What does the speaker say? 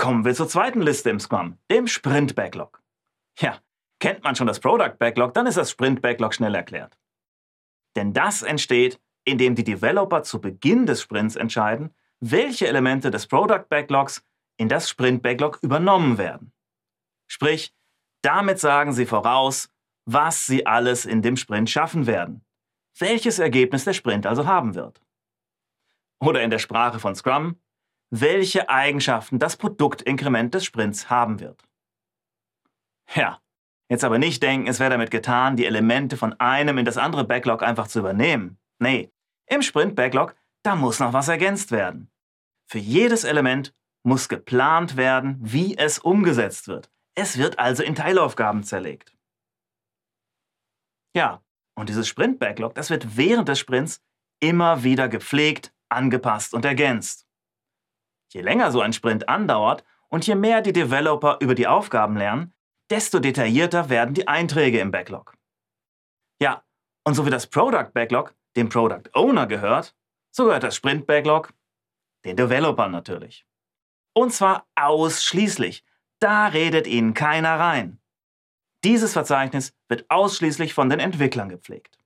Kommen wir zur zweiten Liste im Scrum, dem Sprint Backlog. Ja, kennt man schon das Product Backlog, dann ist das Sprint Backlog schnell erklärt. Denn das entsteht, indem die Developer zu Beginn des Sprints entscheiden, welche Elemente des Product Backlogs in das Sprint Backlog übernommen werden. Sprich, damit sagen sie voraus, was sie alles in dem Sprint schaffen werden, welches Ergebnis der Sprint also haben wird. Oder in der Sprache von Scrum, welche Eigenschaften das Produktinkrement des Sprints haben wird. Ja, jetzt aber nicht denken, es wäre damit getan, die Elemente von einem in das andere Backlog einfach zu übernehmen. Nee, im Sprint-Backlog, da muss noch was ergänzt werden. Für jedes Element muss geplant werden, wie es umgesetzt wird. Es wird also in Teilaufgaben zerlegt. Ja, und dieses Sprint-Backlog, das wird während des Sprints immer wieder gepflegt, angepasst und ergänzt. Je länger so ein Sprint andauert und je mehr die Developer über die Aufgaben lernen, desto detaillierter werden die Einträge im Backlog. Ja, und so wie das Product Backlog dem Product Owner gehört, so gehört das Sprint Backlog den Developern natürlich. Und zwar ausschließlich. Da redet ihnen keiner rein. Dieses Verzeichnis wird ausschließlich von den Entwicklern gepflegt.